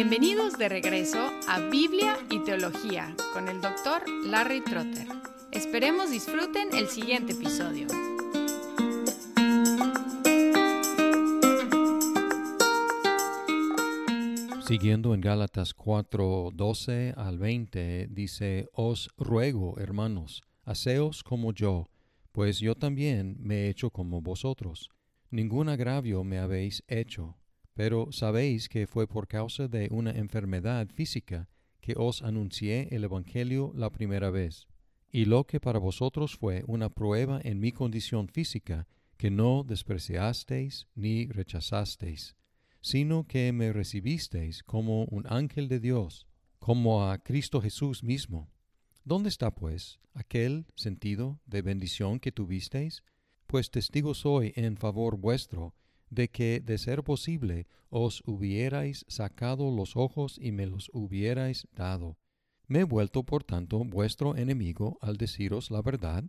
Bienvenidos de regreso a Biblia y Teología con el doctor Larry Trotter. Esperemos disfruten el siguiente episodio. Siguiendo en Gálatas 4, 12 al 20, dice, Os ruego, hermanos, haceos como yo, pues yo también me he hecho como vosotros. Ningún agravio me habéis hecho pero sabéis que fue por causa de una enfermedad física que os anuncié el Evangelio la primera vez. Y lo que para vosotros fue una prueba en mi condición física, que no despreciasteis ni rechazasteis, sino que me recibisteis como un ángel de Dios, como a Cristo Jesús mismo. ¿Dónde está, pues, aquel sentido de bendición que tuvisteis? Pues testigo soy en favor vuestro, de que, de ser posible, os hubierais sacado los ojos y me los hubierais dado. ¿Me he vuelto, por tanto, vuestro enemigo al deciros la verdad?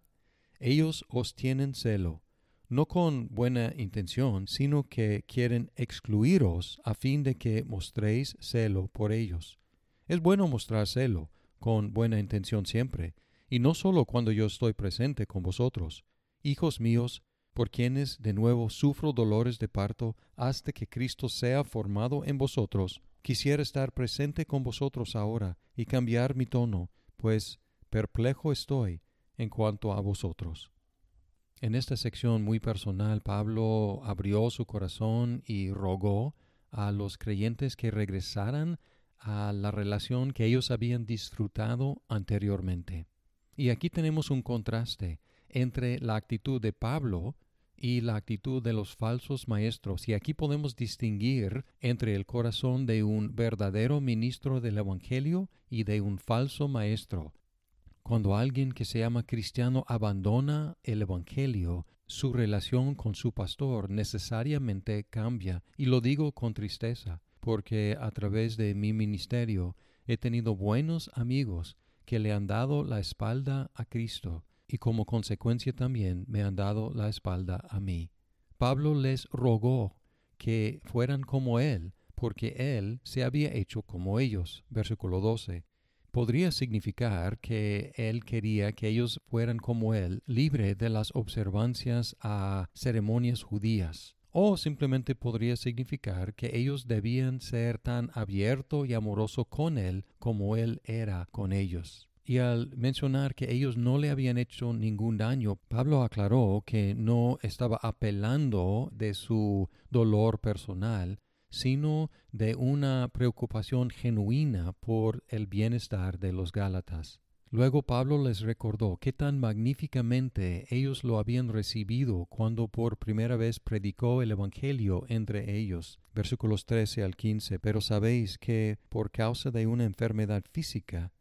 Ellos os tienen celo, no con buena intención, sino que quieren excluiros a fin de que mostréis celo por ellos. Es bueno mostrar celo, con buena intención siempre, y no sólo cuando yo estoy presente con vosotros. Hijos míos, por quienes de nuevo sufro dolores de parto hasta que Cristo sea formado en vosotros, quisiera estar presente con vosotros ahora y cambiar mi tono, pues perplejo estoy en cuanto a vosotros. En esta sección muy personal, Pablo abrió su corazón y rogó a los creyentes que regresaran a la relación que ellos habían disfrutado anteriormente. Y aquí tenemos un contraste entre la actitud de Pablo y la actitud de los falsos maestros. Y aquí podemos distinguir entre el corazón de un verdadero ministro del Evangelio y de un falso maestro. Cuando alguien que se llama cristiano abandona el Evangelio, su relación con su pastor necesariamente cambia. Y lo digo con tristeza, porque a través de mi ministerio he tenido buenos amigos que le han dado la espalda a Cristo y como consecuencia también me han dado la espalda a mí. Pablo les rogó que fueran como él, porque él se había hecho como ellos. Versículo 12. Podría significar que él quería que ellos fueran como él, libre de las observancias a ceremonias judías. O simplemente podría significar que ellos debían ser tan abierto y amoroso con él como él era con ellos. Y al mencionar que ellos no le habían hecho ningún daño, Pablo aclaró que no estaba apelando de su dolor personal, sino de una preocupación genuina por el bienestar de los Gálatas. Luego Pablo les recordó qué tan magníficamente ellos lo habían recibido cuando por primera vez predicó el Evangelio entre ellos. Versículos 13 al 15. Pero sabéis que por causa de una enfermedad física,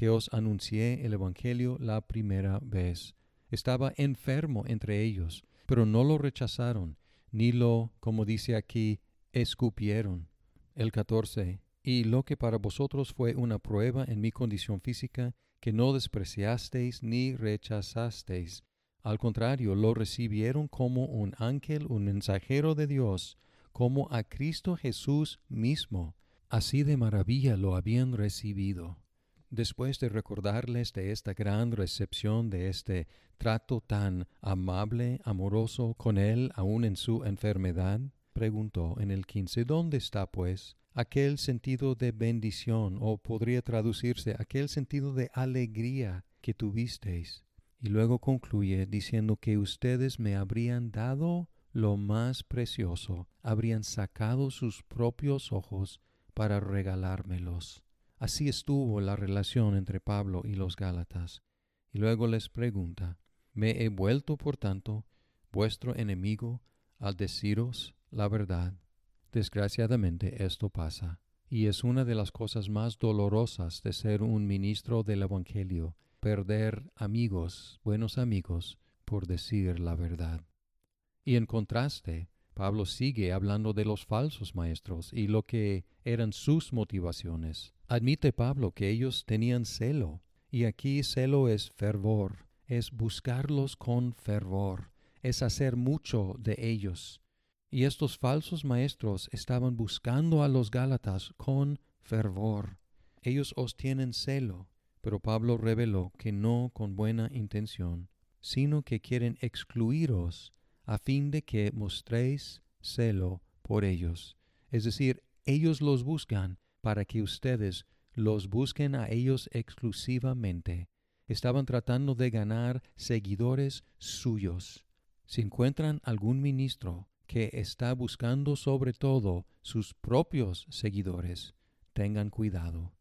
que os anuncié el Evangelio la primera vez. Estaba enfermo entre ellos, pero no lo rechazaron, ni lo, como dice aquí, escupieron. El 14. Y lo que para vosotros fue una prueba en mi condición física, que no despreciasteis ni rechazasteis. Al contrario, lo recibieron como un ángel, un mensajero de Dios, como a Cristo Jesús mismo. Así de maravilla lo habían recibido. Después de recordarles de esta gran recepción, de este trato tan amable, amoroso con él aun en su enfermedad, preguntó en el quince, ¿dónde está, pues, aquel sentido de bendición, o podría traducirse aquel sentido de alegría que tuvisteis? Y luego concluye diciendo que ustedes me habrían dado lo más precioso, habrían sacado sus propios ojos para regalármelos. Así estuvo la relación entre Pablo y los Gálatas. Y luego les pregunta, ¿me he vuelto, por tanto, vuestro enemigo al deciros la verdad? Desgraciadamente esto pasa, y es una de las cosas más dolorosas de ser un ministro del Evangelio, perder amigos, buenos amigos, por decir la verdad. Y en contraste, Pablo sigue hablando de los falsos maestros y lo que eran sus motivaciones. Admite Pablo que ellos tenían celo, y aquí celo es fervor, es buscarlos con fervor, es hacer mucho de ellos. Y estos falsos maestros estaban buscando a los Gálatas con fervor. Ellos os tienen celo, pero Pablo reveló que no con buena intención, sino que quieren excluiros a fin de que mostréis celo por ellos. Es decir, ellos los buscan para que ustedes los busquen a ellos exclusivamente. Estaban tratando de ganar seguidores suyos. Si encuentran algún ministro que está buscando sobre todo sus propios seguidores, tengan cuidado.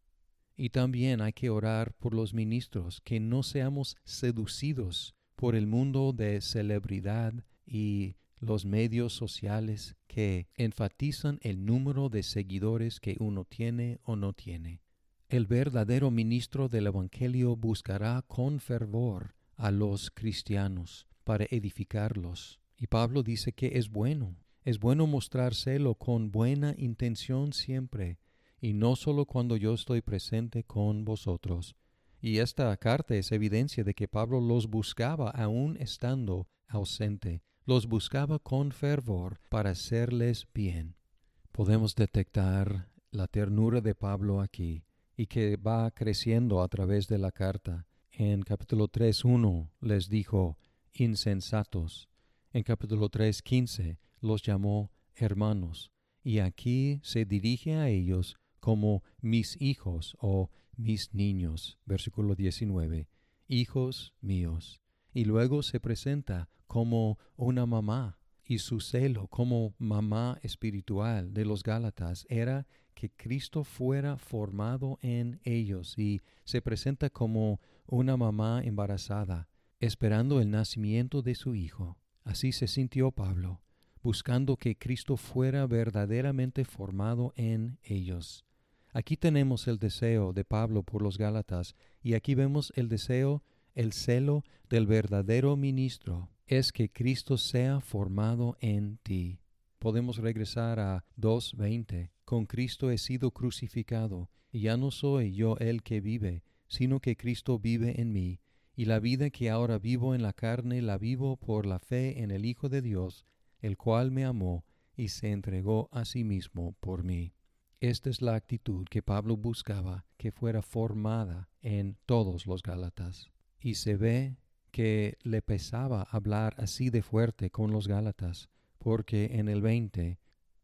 Y también hay que orar por los ministros, que no seamos seducidos por el mundo de celebridad y los medios sociales que enfatizan el número de seguidores que uno tiene o no tiene. El verdadero ministro del Evangelio buscará con fervor a los cristianos para edificarlos. Y Pablo dice que es bueno, es bueno mostrárselo con buena intención siempre, y no solo cuando yo estoy presente con vosotros. Y esta carta es evidencia de que Pablo los buscaba aún estando ausente, los buscaba con fervor para hacerles bien. Podemos detectar la ternura de Pablo aquí y que va creciendo a través de la carta. En capítulo 3.1 les dijo insensatos. En capítulo 3.15 los llamó hermanos. Y aquí se dirige a ellos como mis hijos o mis niños. Versículo 19. Hijos míos. Y luego se presenta como una mamá, y su celo como mamá espiritual de los Gálatas era que Cristo fuera formado en ellos y se presenta como una mamá embarazada, esperando el nacimiento de su Hijo. Así se sintió Pablo, buscando que Cristo fuera verdaderamente formado en ellos. Aquí tenemos el deseo de Pablo por los Gálatas y aquí vemos el deseo, el celo del verdadero ministro es que Cristo sea formado en ti. Podemos regresar a 2.20. Con Cristo he sido crucificado, y ya no soy yo el que vive, sino que Cristo vive en mí, y la vida que ahora vivo en la carne la vivo por la fe en el Hijo de Dios, el cual me amó y se entregó a sí mismo por mí. Esta es la actitud que Pablo buscaba que fuera formada en todos los Gálatas. Y se ve que le pesaba hablar así de fuerte con los Gálatas, porque en el veinte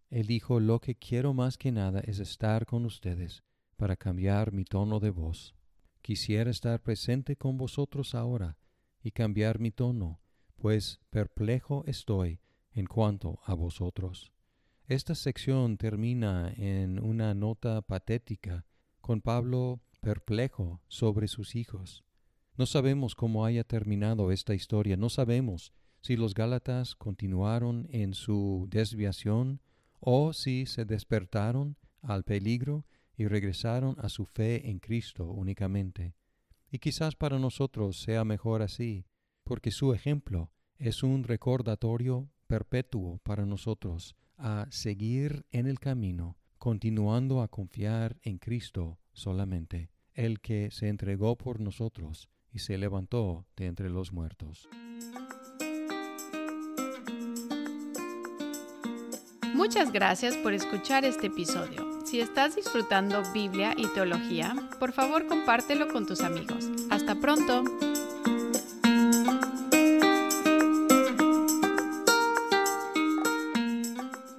él dijo lo que quiero más que nada es estar con ustedes para cambiar mi tono de voz. Quisiera estar presente con vosotros ahora y cambiar mi tono, pues perplejo estoy en cuanto a vosotros. Esta sección termina en una nota patética, con Pablo perplejo sobre sus hijos. No sabemos cómo haya terminado esta historia, no sabemos si los Gálatas continuaron en su desviación o si se despertaron al peligro y regresaron a su fe en Cristo únicamente. Y quizás para nosotros sea mejor así, porque su ejemplo es un recordatorio perpetuo para nosotros a seguir en el camino, continuando a confiar en Cristo solamente, el que se entregó por nosotros y se levantó de entre los muertos. Muchas gracias por escuchar este episodio. Si estás disfrutando Biblia y teología, por favor compártelo con tus amigos. Hasta pronto.